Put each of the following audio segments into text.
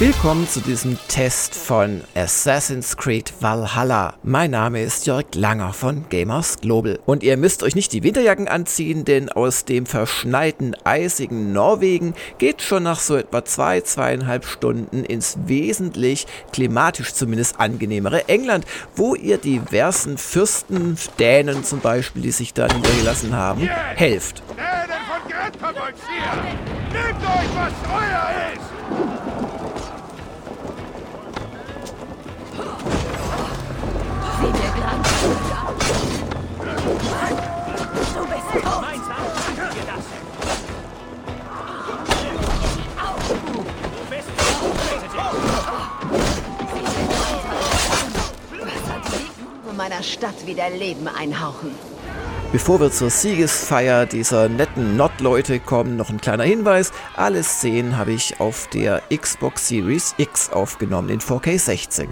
Willkommen zu diesem Test von Assassin's Creed Valhalla. Mein Name ist Jörg Langer von Gamers Global. Und ihr müsst euch nicht die Winterjacken anziehen, denn aus dem verschneiten, eisigen Norwegen geht schon nach so etwa zwei, zweieinhalb Stunden ins wesentlich klimatisch zumindest angenehmere England, wo ihr diversen Fürsten, Dänen zum Beispiel, die sich da niedergelassen haben, helft. Dänen von hier! Nehmt euch, was euer ist! Wieder Leben einhauchen. Bevor wir zur Siegesfeier dieser netten Nordleute kommen, noch ein kleiner Hinweis. Alle Szenen habe ich auf der Xbox Series X aufgenommen in 4K 60.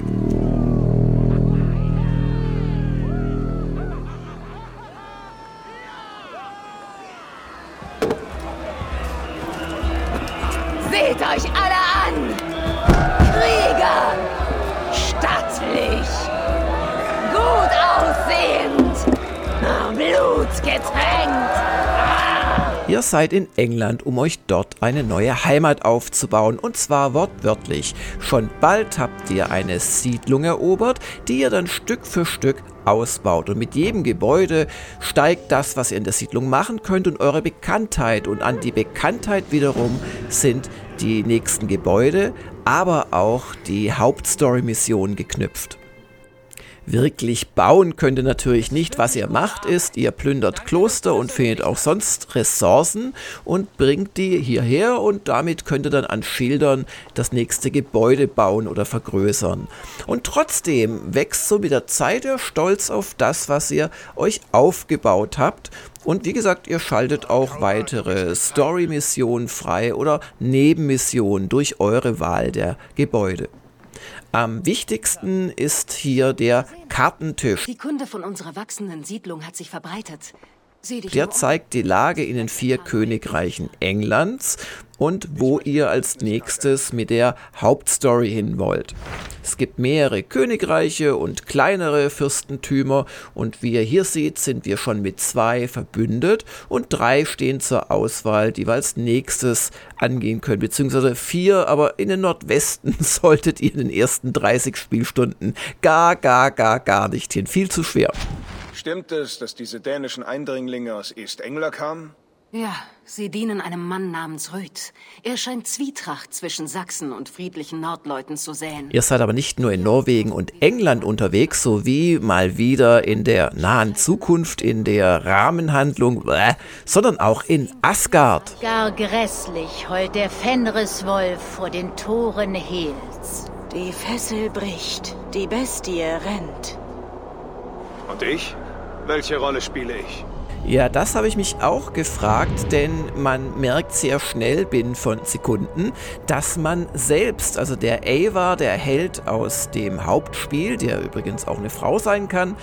seid in England, um euch dort eine neue Heimat aufzubauen, und zwar wortwörtlich. Schon bald habt ihr eine Siedlung erobert, die ihr dann Stück für Stück ausbaut. Und mit jedem Gebäude steigt das, was ihr in der Siedlung machen könnt und eure Bekanntheit. Und an die Bekanntheit wiederum sind die nächsten Gebäude, aber auch die Hauptstory-Mission geknüpft. Wirklich bauen könnt ihr natürlich nicht. Was ihr macht ist, ihr plündert Kloster und findet auch sonst Ressourcen und bringt die hierher und damit könnt ihr dann an Schildern das nächste Gebäude bauen oder vergrößern. Und trotzdem wächst so mit der Zeit der Stolz auf das, was ihr euch aufgebaut habt. Und wie gesagt, ihr schaltet auch weitere Story-Missionen frei oder Nebenmissionen durch eure Wahl der Gebäude. Am wichtigsten ist hier der Kartentisch. Die Kunde von unserer wachsenden Siedlung hat sich verbreitet. Der zeigt die Lage in den vier Königreichen Englands und wo ihr als nächstes mit der Hauptstory hin wollt. Es gibt mehrere Königreiche und kleinere Fürstentümer und wie ihr hier seht, sind wir schon mit zwei verbündet und drei stehen zur Auswahl, die wir als nächstes angehen können, beziehungsweise vier, aber in den Nordwesten solltet ihr in den ersten 30 Spielstunden gar, gar, gar, gar nicht hin. Viel zu schwer. Stimmt es, dass diese dänischen Eindringlinge aus East-Engler kamen? Ja, sie dienen einem Mann namens Röth. Er scheint Zwietracht zwischen Sachsen und friedlichen Nordleuten zu säen. Ihr seid aber nicht nur in Norwegen und England unterwegs, sowie mal wieder in der nahen Zukunft, in der Rahmenhandlung, bläh, sondern auch in Asgard. Gar grässlich heult der Fenriswolf vor den Toren Hels. Die Fessel bricht, die Bestie rennt. Und ich? Welche Rolle spiele ich? Ja, das habe ich mich auch gefragt, denn man merkt sehr schnell binnen von Sekunden, dass man selbst, also der Ava, der Held aus dem Hauptspiel, der übrigens auch eine Frau sein kann,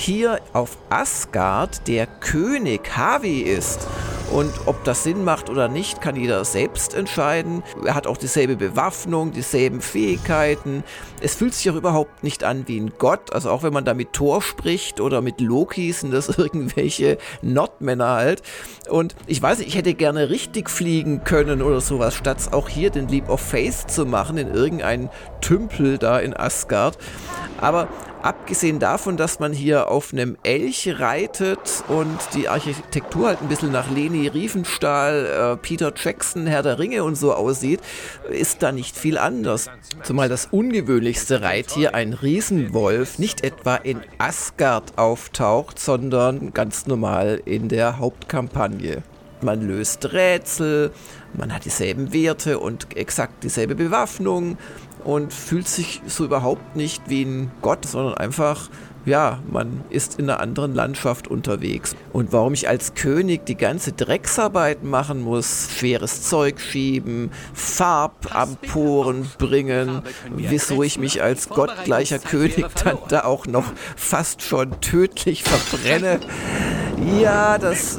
hier auf Asgard der König Havi ist. Und ob das Sinn macht oder nicht, kann jeder selbst entscheiden. Er hat auch dieselbe Bewaffnung, dieselben Fähigkeiten. Es fühlt sich auch überhaupt nicht an wie ein Gott. Also auch wenn man da mit Thor spricht oder mit Loki, sind das irgendwelche Nordmänner halt. Und ich weiß nicht, ich hätte gerne richtig fliegen können oder sowas, statt auch hier den Leap of Faith zu machen in irgendeinen Tümpel da in Asgard. Aber abgesehen davon, dass man hier auf einem Elch reitet und die Architektur halt ein bisschen nach Leni Riefenstahl, äh, Peter Jackson, Herr der Ringe und so aussieht, ist da nicht viel anders. Zumal das ungewöhnlichste Reittier, ein Riesenwolf, nicht etwa in Asgard auftaucht, sondern ganz normal in der Hauptkampagne. Man löst Rätsel, man hat dieselben Werte und exakt dieselbe Bewaffnung und fühlt sich so überhaupt nicht wie ein Gott, sondern einfach, ja, man ist in einer anderen Landschaft unterwegs. Und warum ich als König die ganze Drecksarbeit machen muss, schweres Zeug schieben, Farbamporen bringen, wieso ich mich als gottgleicher König dann da auch noch fast schon tödlich verbrenne. Ja, das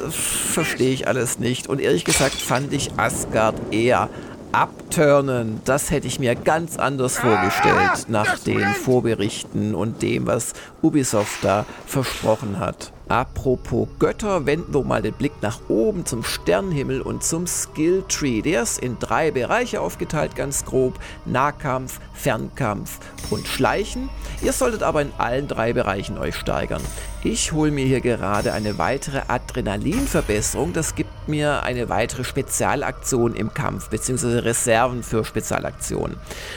verstehe ich alles nicht. Und ehrlich gesagt fand ich Asgard eher Abturnen, das hätte ich mir ganz anders vorgestellt nach den Vorberichten und dem, was Ubisoft da versprochen hat. Apropos Götter, wenden wir mal den Blick nach oben zum Sternenhimmel und zum Skilltree. Der ist in drei Bereiche aufgeteilt, ganz grob. Nahkampf, Fernkampf und Schleichen. Ihr solltet aber in allen drei Bereichen euch steigern. Ich hole mir hier gerade eine weitere Adrenalinverbesserung. Das gibt mir eine weitere Spezialaktion im Kampf, beziehungsweise Reserven für Spezialaktionen.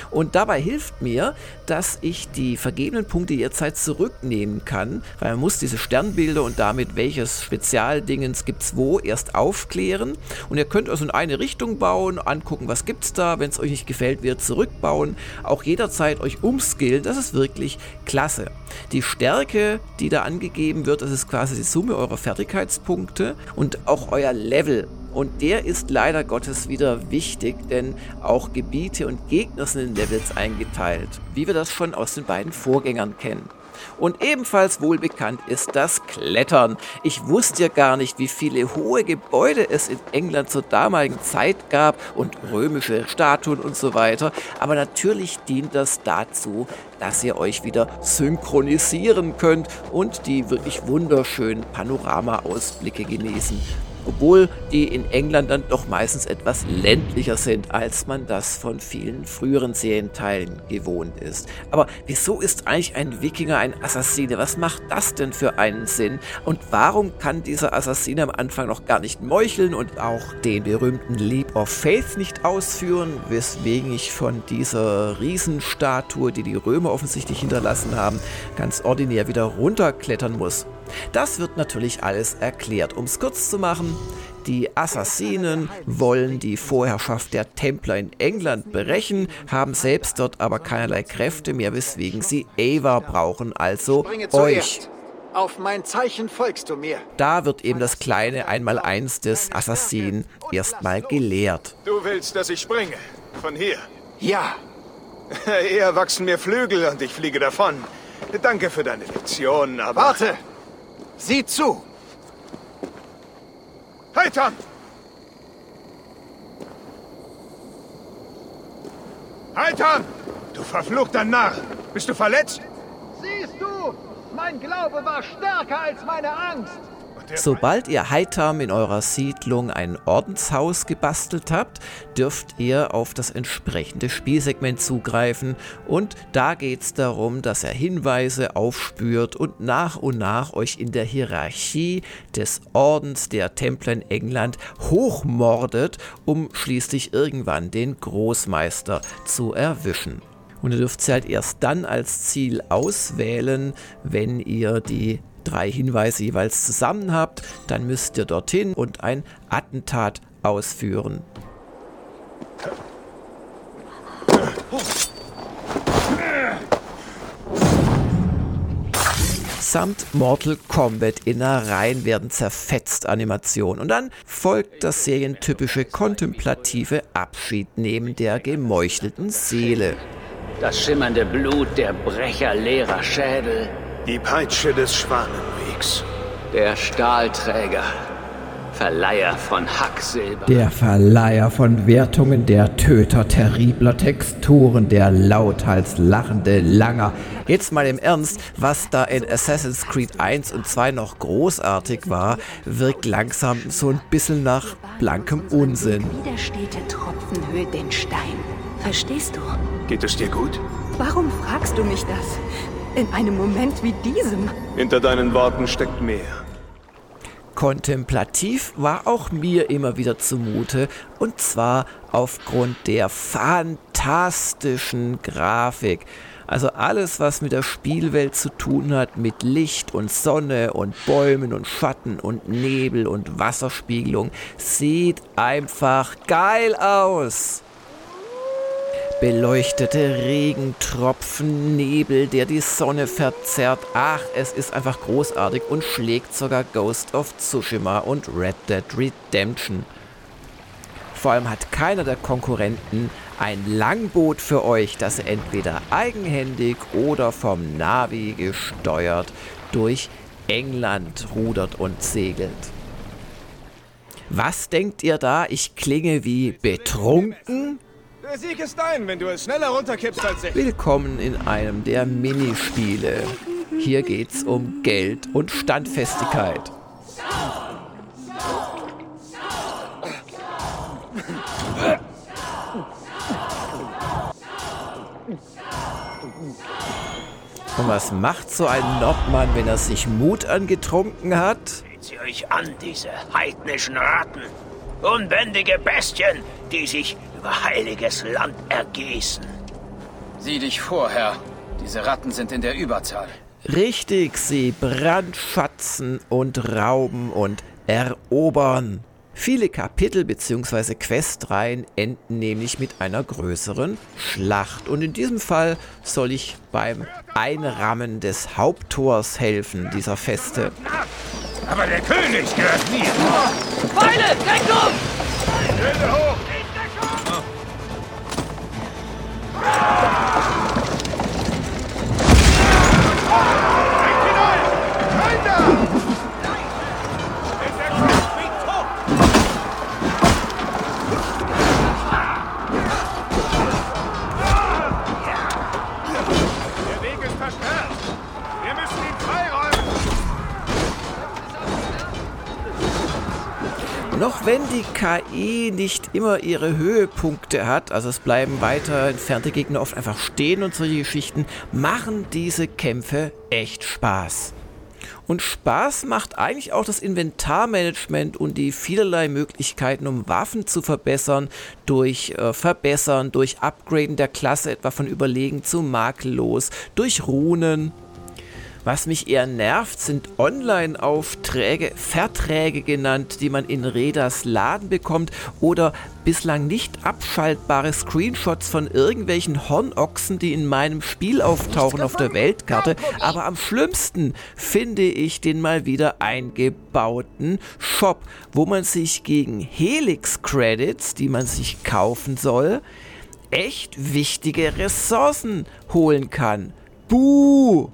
Und dabei hilft mir, dass ich die vergebenen Punkte jederzeit zurücknehmen kann, weil man muss diese Sternbilder und damit welches Spezialdingens gibt's wo erst aufklären. Und ihr könnt also in eine Richtung bauen, angucken, was gibt's da, wenn es euch nicht gefällt, wieder zurückbauen, auch jederzeit euch umskillen. Das ist wirklich klasse. Die Stärke, die da angegeben wird, das ist quasi die Summe eurer Fertigkeitspunkte und auch euer Level. Und der ist leider Gottes wieder wichtig, denn auch Gebiete und Gegner sind in Levels eingeteilt, wie wir das schon aus den beiden Vorgängern kennen. Und ebenfalls wohlbekannt ist das Klettern. Ich wusste ja gar nicht, wie viele hohe Gebäude es in England zur damaligen Zeit gab und römische Statuen und so weiter. Aber natürlich dient das dazu, dass ihr euch wieder synchronisieren könnt und die wirklich wunderschönen Panoramaausblicke genießen obwohl die in England dann doch meistens etwas ländlicher sind, als man das von vielen früheren Serienteilen gewohnt ist. Aber wieso ist eigentlich ein Wikinger ein Assassine? Was macht das denn für einen Sinn? Und warum kann dieser Assassine am Anfang noch gar nicht meucheln und auch den berühmten Leap of Faith nicht ausführen, weswegen ich von dieser Riesenstatue, die die Römer offensichtlich hinterlassen haben, ganz ordinär wieder runterklettern muss? Das wird natürlich alles erklärt. Um es kurz zu machen, die Assassinen wollen die Vorherrschaft der Templer in England brechen, haben selbst dort aber keinerlei Kräfte mehr, weswegen sie Ava brauchen, also euch. Auf mein Zeichen folgst du mir. Da wird eben das kleine Einmaleins des Assassinen erstmal gelehrt. Du willst, dass ich springe? Von hier? Ja. Eher wachsen mir Flügel und ich fliege davon. Danke für deine Lektion, aber... Warte! Sieh zu! Heitern! Heitern! Du verfluchter Narr! Bist du verletzt? Siehst du? Mein Glaube war stärker als meine Angst. Sobald ihr Heitam in eurer Siedlung ein Ordenshaus gebastelt habt, dürft ihr auf das entsprechende Spielsegment zugreifen und da geht es darum, dass er Hinweise aufspürt und nach und nach euch in der Hierarchie des Ordens der Templer in England hochmordet, um schließlich irgendwann den Großmeister zu erwischen. Und ihr dürft sie halt erst dann als Ziel auswählen, wenn ihr die drei Hinweise jeweils zusammen habt, dann müsst ihr dorthin und ein Attentat ausführen. Samt Mortal Kombat Innereien werden zerfetzt Animationen und dann folgt das serientypische kontemplative Abschiednehmen der gemeuchelten Seele. Das schimmernde Blut der Brecher leerer Schädel, die Peitsche des Schwanenwegs. Der Stahlträger. Verleiher von Hacksilber. Der Verleiher von Wertungen, der Töter terribler Texturen, der lauthals lachende Langer. Jetzt mal im Ernst, was da in Assassin's Creed 1 und 2 noch großartig war, wirkt langsam so ein bisschen nach blankem Unsinn. Widersteht der Tropfen höhlt den Stein. Verstehst du? Geht es dir gut? Warum fragst du mich das? In einem Moment wie diesem. Hinter deinen Worten steckt mehr. Kontemplativ war auch mir immer wieder zumute, und zwar aufgrund der fantastischen Grafik. Also alles, was mit der Spielwelt zu tun hat, mit Licht und Sonne und Bäumen und Schatten und Nebel und Wasserspiegelung, sieht einfach geil aus beleuchtete Regentropfen, Nebel, der die Sonne verzerrt. Ach, es ist einfach großartig und schlägt sogar Ghost of Tsushima und Red Dead Redemption. Vor allem hat keiner der Konkurrenten ein Langboot für euch, das ihr entweder eigenhändig oder vom Navi gesteuert durch England rudert und segelt. Was denkt ihr da? Ich klinge wie betrunken? Der Sieg ist dein, wenn du es schneller runterkippst als ich. Willkommen in einem der Minispiele. Hier geht's um Geld und Standfestigkeit. Und was macht so ein Nordmann, wenn er sich Mut angetrunken hat? Seht sie euch an, diese heidnischen Ratten. Unbändige Bestien, die sich über heiliges Land ergießen. Sieh dich vor, Herr. Diese Ratten sind in der Überzahl. Richtig, sie brandschatzen und rauben und erobern. Viele Kapitel bzw. Questreihen enden nämlich mit einer größeren Schlacht. Und in diesem Fall soll ich beim Einrammen des Haupttors helfen, dieser Feste. Aber der König gehört mir. Pfeile! Deckung! Schilde hoch! KI nicht immer ihre Höhepunkte hat, also es bleiben weiter entfernte Gegner oft einfach stehen und solche Geschichten, machen diese Kämpfe echt Spaß. Und Spaß macht eigentlich auch das Inventarmanagement und die vielerlei Möglichkeiten, um Waffen zu verbessern, durch äh, Verbessern, durch Upgraden der Klasse, etwa von überlegen zu makellos, durch Runen. Was mich eher nervt, sind Online-Aufträge, Verträge genannt, die man in Redas Laden bekommt oder bislang nicht abschaltbare Screenshots von irgendwelchen Hornochsen, die in meinem Spiel auftauchen auf der Weltkarte. Aber am schlimmsten finde ich den mal wieder eingebauten Shop, wo man sich gegen Helix-Credits, die man sich kaufen soll, echt wichtige Ressourcen holen kann. Buh!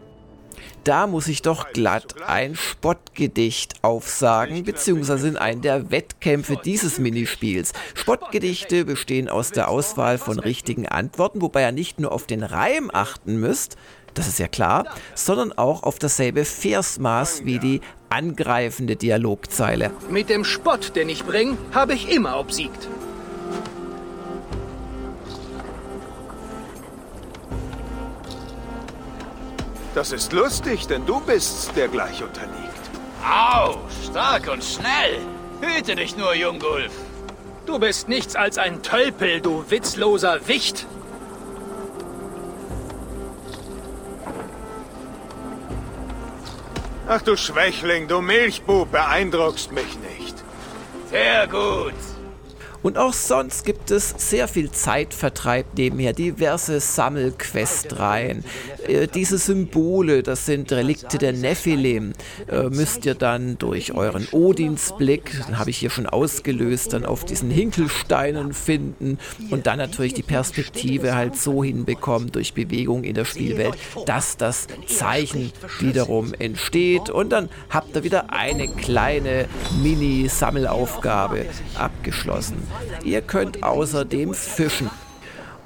Da muss ich doch glatt ein Spottgedicht aufsagen, beziehungsweise in einen der Wettkämpfe dieses Minispiels. Spottgedichte bestehen aus der Auswahl von richtigen Antworten, wobei ihr nicht nur auf den Reim achten müsst, das ist ja klar, sondern auch auf dasselbe Versmaß wie die angreifende Dialogzeile. Mit dem Spott, den ich bring, habe ich immer obsiegt. Das ist lustig, denn du bist's, der gleich unterliegt. Au, stark und schnell. Hüte dich nur, Jungulf. Du bist nichts als ein Tölpel, du witzloser Wicht. Ach du Schwächling, du Milchbub, beeindruckst mich nicht. Sehr gut. Und auch sonst gibt es sehr viel Zeitvertreib nebenher, diverse Sammelquestreihen. Äh, diese Symbole, das sind Relikte der Nephilim, äh, müsst ihr dann durch euren Odinsblick, den habe ich hier schon ausgelöst, dann auf diesen Hinkelsteinen finden und dann natürlich die Perspektive halt so hinbekommen durch Bewegung in der Spielwelt, dass das Zeichen wiederum entsteht und dann habt ihr wieder eine kleine Mini-Sammelaufgabe abgeschlossen. Ihr könnt außerdem fischen.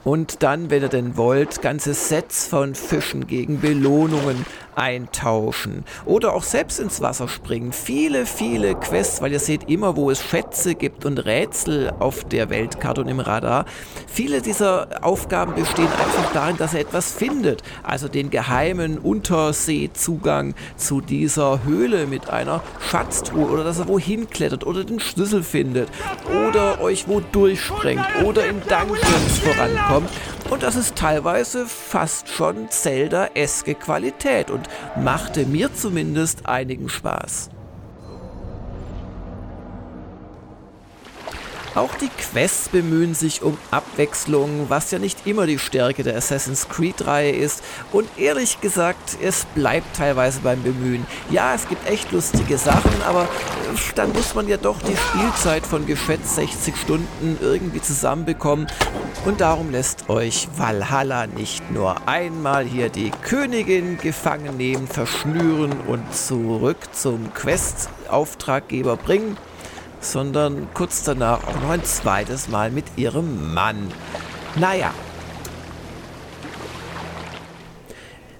Und dann, wenn ihr denn wollt, ganze Sets von Fischen gegen Belohnungen eintauschen. Oder auch selbst ins Wasser springen. Viele, viele Quests, weil ihr seht immer, wo es Schätze gibt und Rätsel auf der Weltkarte und im Radar. Viele dieser Aufgaben bestehen einfach darin, dass ihr etwas findet. Also den geheimen Unterseezugang zu dieser Höhle mit einer Schatztruhe. Oder dass ihr wohin klettert oder den Schlüssel findet. Oder euch wo durchsprengt. Oder in Dungeons vorankommt. Und das ist teilweise fast schon Zelda-eske Qualität und machte mir zumindest einigen Spaß. Auch die Quests bemühen sich um Abwechslung, was ja nicht immer die Stärke der Assassin's Creed-Reihe ist. Und ehrlich gesagt, es bleibt teilweise beim Bemühen. Ja, es gibt echt lustige Sachen, aber äh, dann muss man ja doch die Spielzeit von geschätzt 60 Stunden irgendwie zusammenbekommen. Und darum lässt euch Valhalla nicht nur einmal hier die Königin gefangen nehmen, verschnüren und zurück zum Quest-Auftraggeber bringen sondern kurz danach auch noch ein zweites Mal mit ihrem Mann. Naja,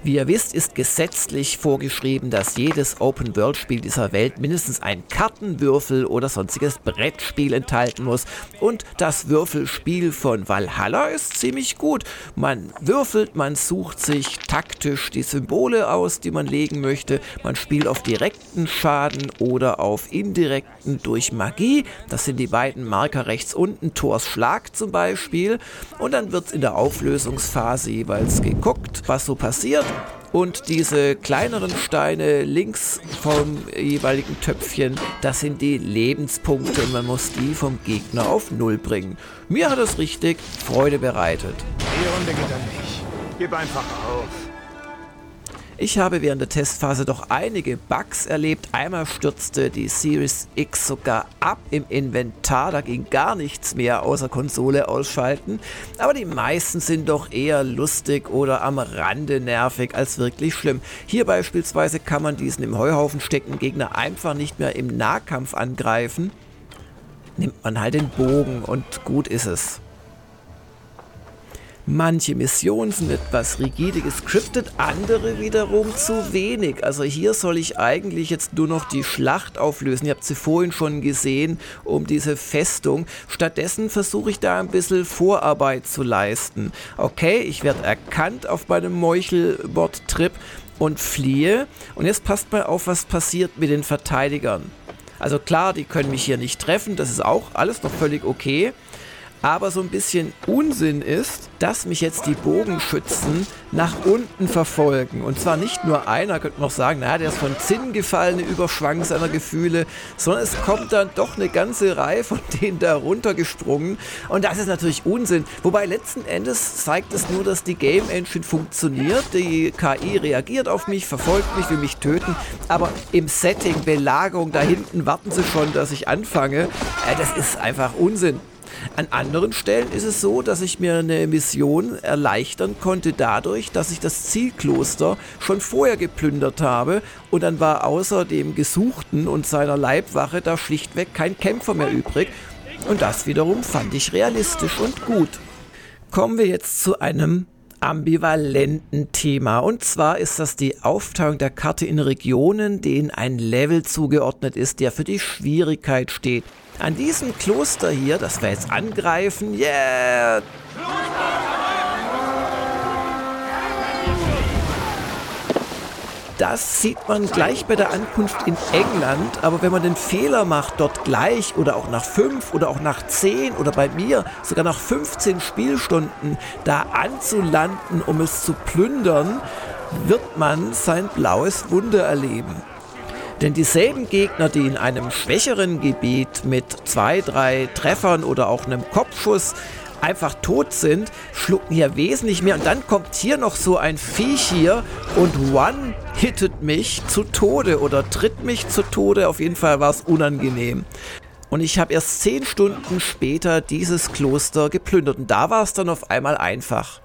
Wie ihr wisst, ist gesetzlich vorgeschrieben, dass jedes Open-World-Spiel dieser Welt mindestens ein Kartenwürfel oder sonstiges Brettspiel enthalten muss. Und das Würfelspiel von Valhalla ist ziemlich gut. Man würfelt, man sucht sich taktisch die Symbole aus, die man legen möchte. Man spielt auf direkten Schaden oder auf indirekten durch Magie. Das sind die beiden Marker rechts unten, Thors Schlag zum Beispiel. Und dann wird in der Auflösungsphase jeweils geguckt, was so passiert. Und diese kleineren Steine links vom jeweiligen Töpfchen, das sind die Lebenspunkte und man muss die vom Gegner auf Null bringen. Mir hat es richtig Freude bereitet. Die Runde geht an mich. Gib einfach auf. Ich habe während der Testphase doch einige Bugs erlebt. Einmal stürzte die Series X sogar ab im Inventar. Da ging gar nichts mehr außer Konsole ausschalten. Aber die meisten sind doch eher lustig oder am Rande nervig als wirklich schlimm. Hier beispielsweise kann man diesen im Heuhaufen steckenden Gegner einfach nicht mehr im Nahkampf angreifen. Nimmt man halt den Bogen und gut ist es. Manche Missionen sind etwas rigide gescriptet, andere wiederum zu wenig. Also hier soll ich eigentlich jetzt nur noch die Schlacht auflösen. Ihr habt sie vorhin schon gesehen, um diese Festung. Stattdessen versuche ich da ein bisschen Vorarbeit zu leisten. Okay, ich werde erkannt auf meinem Meuchelbord-Trip und fliehe. Und jetzt passt mal auf, was passiert mit den Verteidigern. Also klar, die können mich hier nicht treffen, das ist auch alles noch völlig okay. Aber so ein bisschen Unsinn ist, dass mich jetzt die Bogenschützen nach unten verfolgen. Und zwar nicht nur einer, könnte man auch sagen, naja, der ist von Zinn gefallen, eine Überschwang seiner Gefühle, sondern es kommt dann doch eine ganze Reihe von denen da runtergesprungen. Und das ist natürlich Unsinn. Wobei letzten Endes zeigt es nur, dass die Game Engine funktioniert. Die KI reagiert auf mich, verfolgt mich, will mich töten. Aber im Setting, Belagerung, da hinten warten sie schon, dass ich anfange. Äh, das ist einfach Unsinn. An anderen Stellen ist es so, dass ich mir eine Mission erleichtern konnte dadurch, dass ich das Zielkloster schon vorher geplündert habe und dann war außer dem Gesuchten und seiner Leibwache da schlichtweg kein Kämpfer mehr übrig. Und das wiederum fand ich realistisch und gut. Kommen wir jetzt zu einem ambivalenten Thema. Und zwar ist das die Aufteilung der Karte in Regionen, denen ein Level zugeordnet ist, der für die Schwierigkeit steht. An diesem Kloster hier, das wir jetzt angreifen, yeah! Das sieht man gleich bei der Ankunft in England, aber wenn man den Fehler macht, dort gleich oder auch nach fünf oder auch nach zehn oder bei mir sogar nach 15 Spielstunden da anzulanden, um es zu plündern, wird man sein blaues Wunder erleben. Denn dieselben Gegner, die in einem schwächeren Gebiet mit zwei, drei Treffern oder auch einem Kopfschuss einfach tot sind, schlucken hier wesentlich mehr. Und dann kommt hier noch so ein Viech hier und one-hittet mich zu Tode oder tritt mich zu Tode. Auf jeden Fall war es unangenehm. Und ich habe erst zehn Stunden später dieses Kloster geplündert. Und da war es dann auf einmal einfach.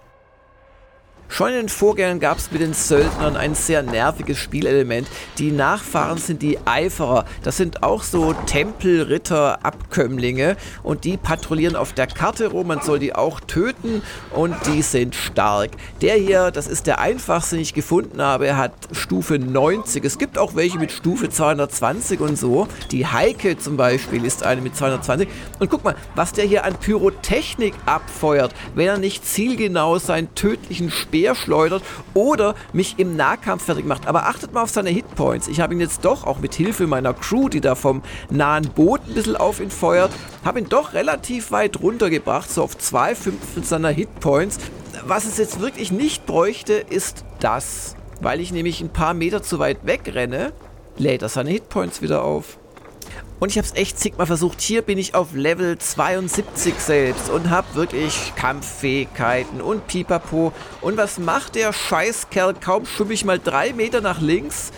Schon in den Vorgängern gab es mit den Söldnern ein sehr nerviges Spielelement. Die Nachfahren sind die Eiferer. Das sind auch so Tempelritter-Abkömmlinge und die patrouillieren auf der Karte rum. Man soll die auch töten und die sind stark. Der hier, das ist der einfachste, den ich gefunden habe. Hat Stufe 90. Es gibt auch welche mit Stufe 220 und so. Die Heike zum Beispiel ist eine mit 220. Und guck mal, was der hier an Pyrotechnik abfeuert, wenn er nicht zielgenau seinen tödlichen Speer schleudert oder mich im Nahkampf fertig macht. Aber achtet mal auf seine Hitpoints. Ich habe ihn jetzt doch, auch mit Hilfe meiner Crew, die da vom nahen Boot ein bisschen auf ihn feuert, habe ihn doch relativ weit runtergebracht, so auf zwei Fünftel seiner Hitpoints. Was es jetzt wirklich nicht bräuchte, ist das. Weil ich nämlich ein paar Meter zu weit wegrenne, lädt er seine Hitpoints wieder auf. Und ich habe es echt zigmal versucht. Hier bin ich auf Level 72 selbst und habe wirklich Kampffähigkeiten und Pipapo. Und was macht der Scheißkerl? Kaum schwimme ich mal drei Meter nach links.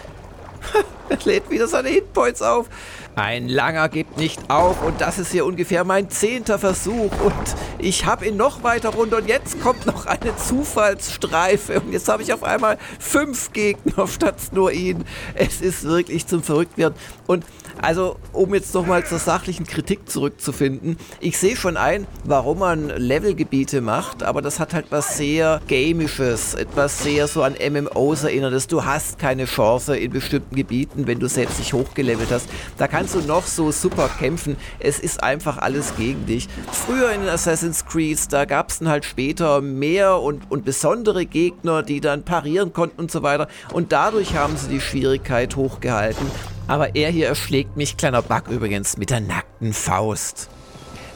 er lädt wieder seine Hitpoints auf. Ein langer gibt nicht auf und das ist hier ungefähr mein zehnter Versuch und ich habe ihn noch weiter runter und jetzt kommt noch eine Zufallsstreife und jetzt habe ich auf einmal fünf Gegner statt nur ihn. Es ist wirklich zum Verrücktwerden und Also, um jetzt nochmal zur sachlichen Kritik zurückzufinden, ich sehe schon ein, warum man Levelgebiete macht, aber das hat halt was sehr Gamisches, etwas sehr so an MMOs erinnerndes. Du hast keine Chance in bestimmten Gebieten, wenn du selbst nicht hochgelevelt hast. Da kannst du noch so super kämpfen. Es ist einfach alles gegen dich. Früher in Assassin's Creed, da gab es dann halt später mehr und, und besondere Gegner, die dann parieren konnten und so weiter. Und dadurch haben sie die Schwierigkeit hochgehalten. Aber er hier erschlägt mich, kleiner Bug übrigens, mit der nackten Faust.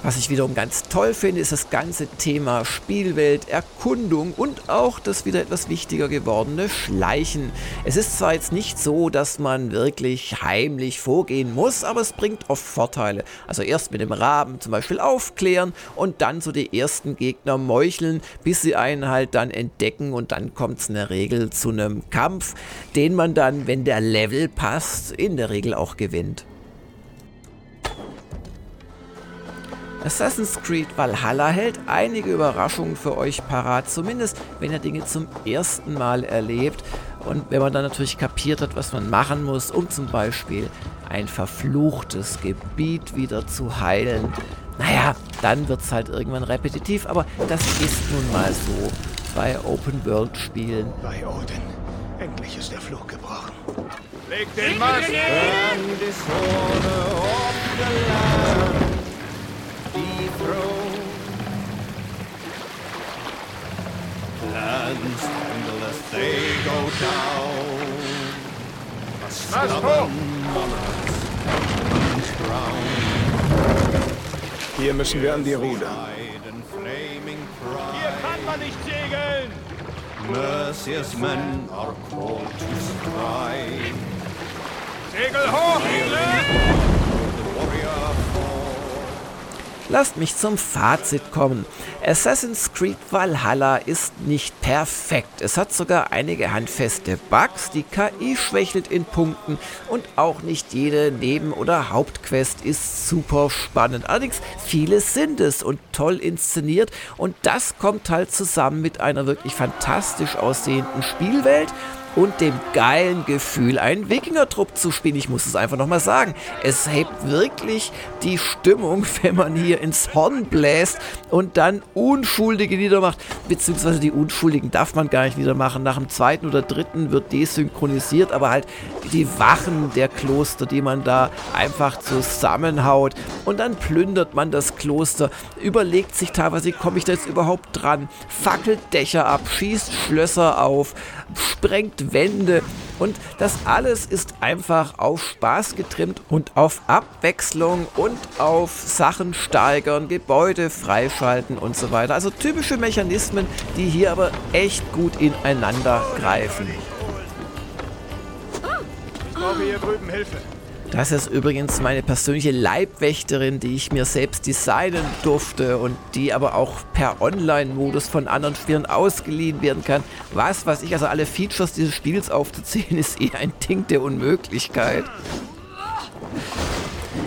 Was ich wiederum ganz toll finde, ist das ganze Thema Spielwelt, Erkundung und auch das wieder etwas wichtiger gewordene Schleichen. Es ist zwar jetzt nicht so, dass man wirklich heimlich vorgehen muss, aber es bringt oft Vorteile. Also erst mit dem Raben zum Beispiel aufklären und dann so die ersten Gegner meucheln, bis sie einen halt dann entdecken und dann kommt es in der Regel zu einem Kampf, den man dann, wenn der Level passt, in der Regel auch gewinnt. Assassin's Creed Valhalla hält einige Überraschungen für euch parat, zumindest wenn ihr Dinge zum ersten Mal erlebt und wenn man dann natürlich kapiert hat, was man machen muss, um zum Beispiel ein verfluchtes Gebiet wieder zu heilen. Naja, dann wird es halt irgendwann repetitiv, aber das ist nun mal so bei Open-World-Spielen. Bei Odin. Endlich ist der Fluch gebrochen. Leg den Mast! Lands endless they go down. A stubborn Hier müssen wir an die Ruder. Hier kann man nicht segeln! Mercious men are called to strike. Segel hoch! Warrior Lasst mich zum Fazit kommen. Assassin's Creed Valhalla ist nicht perfekt. Es hat sogar einige handfeste Bugs, die KI schwächelt in Punkten und auch nicht jede Neben- oder Hauptquest ist super spannend. Allerdings viele sind es und toll inszeniert und das kommt halt zusammen mit einer wirklich fantastisch aussehenden Spielwelt und dem geilen Gefühl, einen Wikingertrupp zu spielen. Ich muss es einfach nochmal sagen. Es hebt wirklich die Stimmung, wenn man hier ins Horn bläst und dann Unschuldige niedermacht. Beziehungsweise die Unschuldigen darf man gar nicht niedermachen. Nach dem zweiten oder dritten wird desynchronisiert, aber halt die Wachen der Kloster, die man da einfach zusammenhaut. Und dann plündert man das Kloster, überlegt sich teilweise, komme ich da jetzt überhaupt dran, fackelt Dächer ab, schießt Schlösser auf, sprengt Wände und das alles ist einfach auf Spaß getrimmt und auf Abwechslung und auf Sachen steigern, Gebäude freischalten und so weiter. Also typische Mechanismen, die hier aber echt gut ineinander greifen. Ich brauche hier drüben Hilfe. Das ist übrigens meine persönliche Leibwächterin, die ich mir selbst designen durfte und die aber auch per Online-Modus von anderen Spielern ausgeliehen werden kann. Was weiß ich, also alle Features dieses Spiels aufzuzählen, ist eher ein Ding der Unmöglichkeit.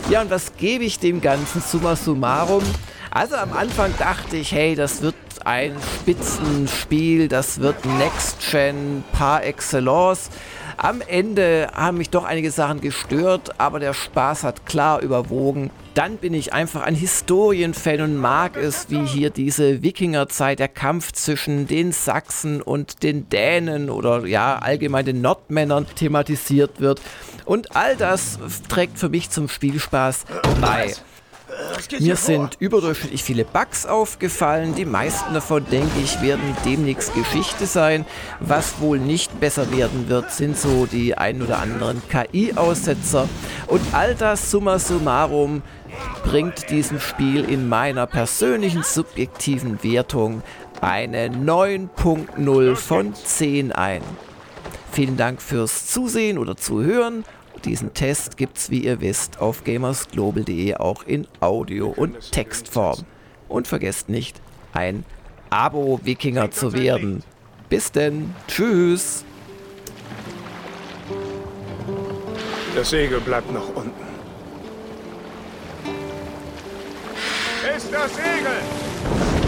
Ja, und was gebe ich dem Ganzen summa summarum? Also am Anfang dachte ich, hey, das wird ein Spitzenspiel, das wird Next Gen par excellence. Am Ende haben mich doch einige Sachen gestört, aber der Spaß hat klar überwogen. Dann bin ich einfach ein Historienfan und mag es, wie hier diese Wikingerzeit, der Kampf zwischen den Sachsen und den Dänen oder ja allgemein den Nordmännern thematisiert wird. Und all das trägt für mich zum Spielspaß bei. Mir sind überdurchschnittlich viele Bugs aufgefallen. Die meisten davon, denke ich, werden demnächst Geschichte sein. Was wohl nicht besser werden wird, sind so die ein oder anderen KI-Aussetzer. Und all das summa summarum bringt diesem Spiel in meiner persönlichen subjektiven Wertung eine 9.0 von 10 ein. Vielen Dank fürs Zusehen oder Zuhören diesen Test gibt es, wie ihr wisst, auf gamersglobal.de auch in Audio- und Textform. Und vergesst nicht, ein Abo-Wikinger zu werden. Bis denn. Tschüss. Das Segel bleibt noch unten. Ist das Segel!